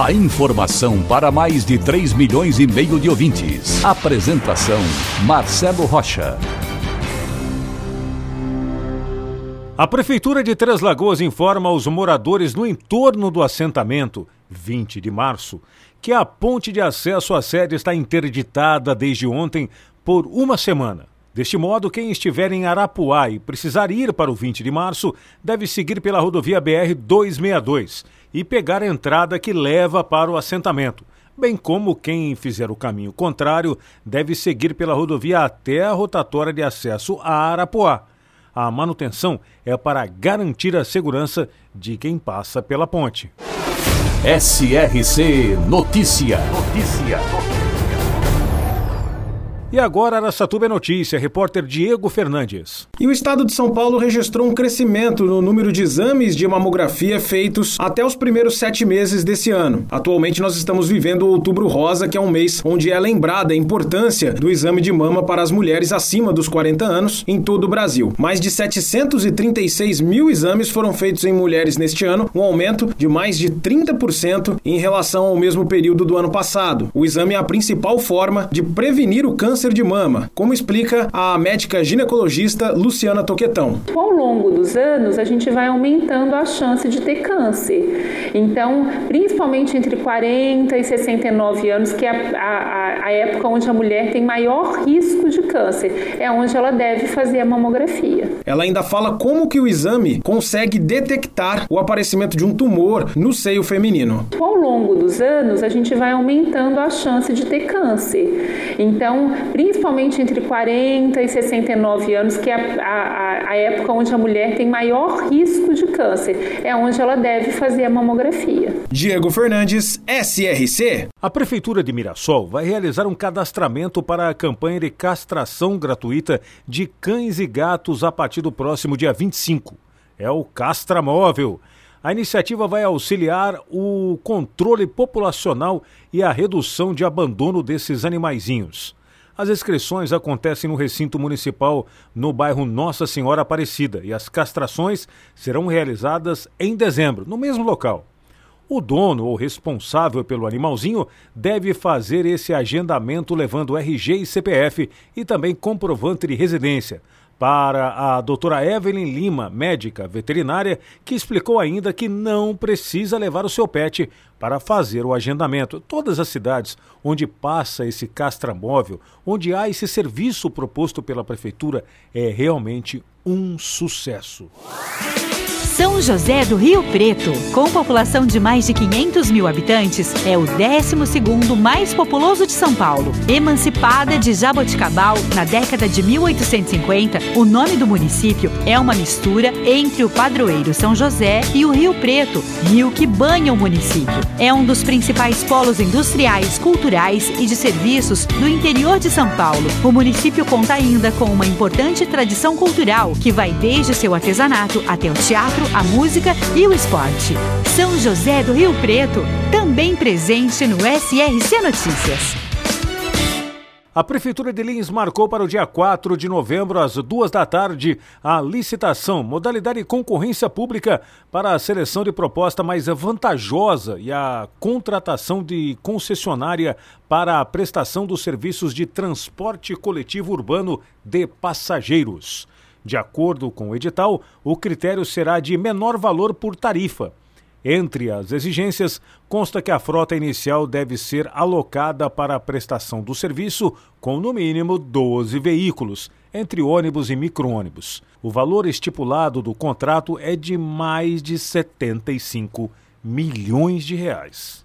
A informação para mais de 3 milhões e meio de ouvintes. Apresentação Marcelo Rocha. A Prefeitura de Três Lagoas informa aos moradores no entorno do assentamento, 20 de março, que a ponte de acesso à sede está interditada desde ontem por uma semana. Deste modo, quem estiver em Arapuá e precisar ir para o 20 de março deve seguir pela rodovia BR 262 e pegar a entrada que leva para o assentamento. Bem como quem fizer o caminho contrário deve seguir pela rodovia até a rotatória de acesso a Arapuá. A manutenção é para garantir a segurança de quem passa pela ponte. SRC Notícia. Notícia. E agora Araçatuba é notícia, repórter Diego Fernandes. E o estado de São Paulo registrou um crescimento no número de exames de mamografia feitos até os primeiros sete meses desse ano. Atualmente nós estamos vivendo o Outubro Rosa, que é um mês onde é lembrada a importância do exame de mama para as mulheres acima dos 40 anos em todo o Brasil. Mais de 736 mil exames foram feitos em mulheres neste ano, um aumento de mais de 30% em relação ao mesmo período do ano passado. O exame é a principal forma de prevenir o câncer câncer de mama, como explica a médica ginecologista Luciana Toquetão. Ao longo dos anos, a gente vai aumentando a chance de ter câncer. Então, principalmente entre 40 e 69 anos, que é a, a, a época onde a mulher tem maior risco de câncer, é onde ela deve fazer a mamografia. Ela ainda fala como que o exame consegue detectar o aparecimento de um tumor no seio feminino. Ao longo dos anos, a gente vai aumentando a chance de ter câncer. Então, principalmente entre 40 e 69 anos, que é a, a, a época onde a mulher tem maior risco de câncer, é onde ela deve fazer a mamografia. Diego Fernandes, SRC. A Prefeitura de Mirassol vai realizar um cadastramento para a campanha de castração gratuita de cães e gatos a partir do próximo dia 25. É o Castramóvel. A iniciativa vai auxiliar o controle populacional e a redução de abandono desses animaizinhos. As inscrições acontecem no recinto municipal no bairro Nossa Senhora Aparecida e as castrações serão realizadas em dezembro, no mesmo local. O dono ou responsável pelo animalzinho deve fazer esse agendamento levando RG e CPF e também comprovante de residência, para a doutora Evelyn Lima, médica veterinária, que explicou ainda que não precisa levar o seu pet para fazer o agendamento. Todas as cidades onde passa esse castramóvel, onde há esse serviço proposto pela prefeitura, é realmente um sucesso. São José do Rio Preto, com população de mais de 500 mil habitantes, é o 12º mais populoso de São Paulo. Emancipada de Jaboticabal na década de 1850, o nome do município é uma mistura entre o padroeiro São José e o Rio Preto, rio que banha o município. É um dos principais polos industriais, culturais e de serviços do interior de São Paulo. O município conta ainda com uma importante tradição cultural que vai desde seu artesanato até o teatro a música e o esporte. São José do Rio Preto, também presente no SRC Notícias. A Prefeitura de Lins marcou para o dia 4 de novembro, às duas da tarde, a licitação, modalidade de concorrência pública para a seleção de proposta mais vantajosa e a contratação de concessionária para a prestação dos serviços de transporte coletivo urbano de passageiros. De acordo com o edital, o critério será de menor valor por tarifa. Entre as exigências, consta que a frota inicial deve ser alocada para a prestação do serviço com no mínimo 12 veículos, entre ônibus e micro-ônibus. O valor estipulado do contrato é de mais de 75 milhões de reais.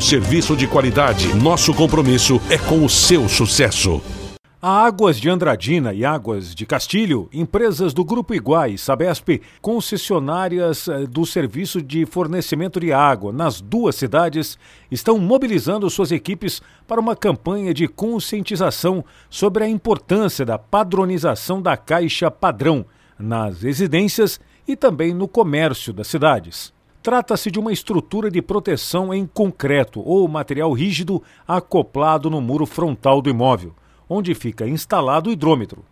serviço de qualidade. Nosso compromisso é com o seu sucesso. A Águas de Andradina e Águas de Castilho, empresas do Grupo Iguai, Sabesp, concessionárias eh, do serviço de fornecimento de água nas duas cidades, estão mobilizando suas equipes para uma campanha de conscientização sobre a importância da padronização da caixa padrão nas residências e também no comércio das cidades. Trata-se de uma estrutura de proteção em concreto ou material rígido acoplado no muro frontal do imóvel onde fica instalado o hidrômetro.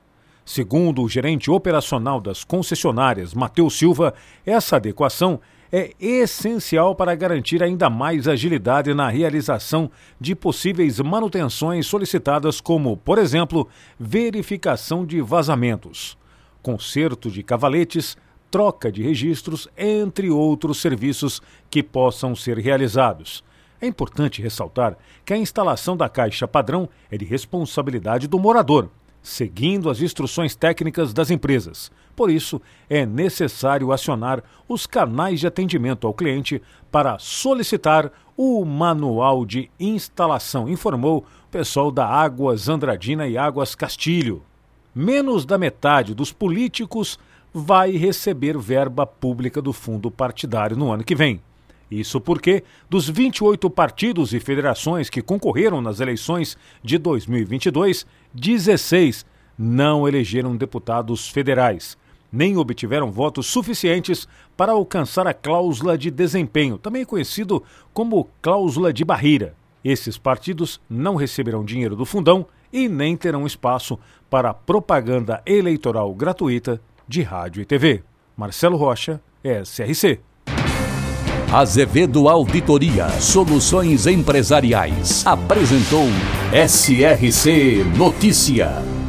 Segundo o gerente operacional das concessionárias, Matheus Silva, essa adequação é essencial para garantir ainda mais agilidade na realização de possíveis manutenções solicitadas, como, por exemplo, verificação de vazamentos, conserto de cavaletes, troca de registros, entre outros serviços que possam ser realizados. É importante ressaltar que a instalação da caixa padrão é de responsabilidade do morador, seguindo as instruções técnicas das empresas. Por isso, é necessário acionar os canais de atendimento ao cliente para solicitar o manual de instalação, informou o pessoal da Águas Andradina e Águas Castilho. Menos da metade dos políticos vai receber verba pública do fundo partidário no ano que vem. Isso porque, dos 28 partidos e federações que concorreram nas eleições de 2022, 16 não elegeram deputados federais, nem obtiveram votos suficientes para alcançar a cláusula de desempenho, também conhecido como cláusula de barreira. Esses partidos não receberão dinheiro do fundão e nem terão espaço para propaganda eleitoral gratuita de rádio e TV. Marcelo Rocha, SRC. Azevedo Auditoria Soluções Empresariais apresentou SRC Notícia.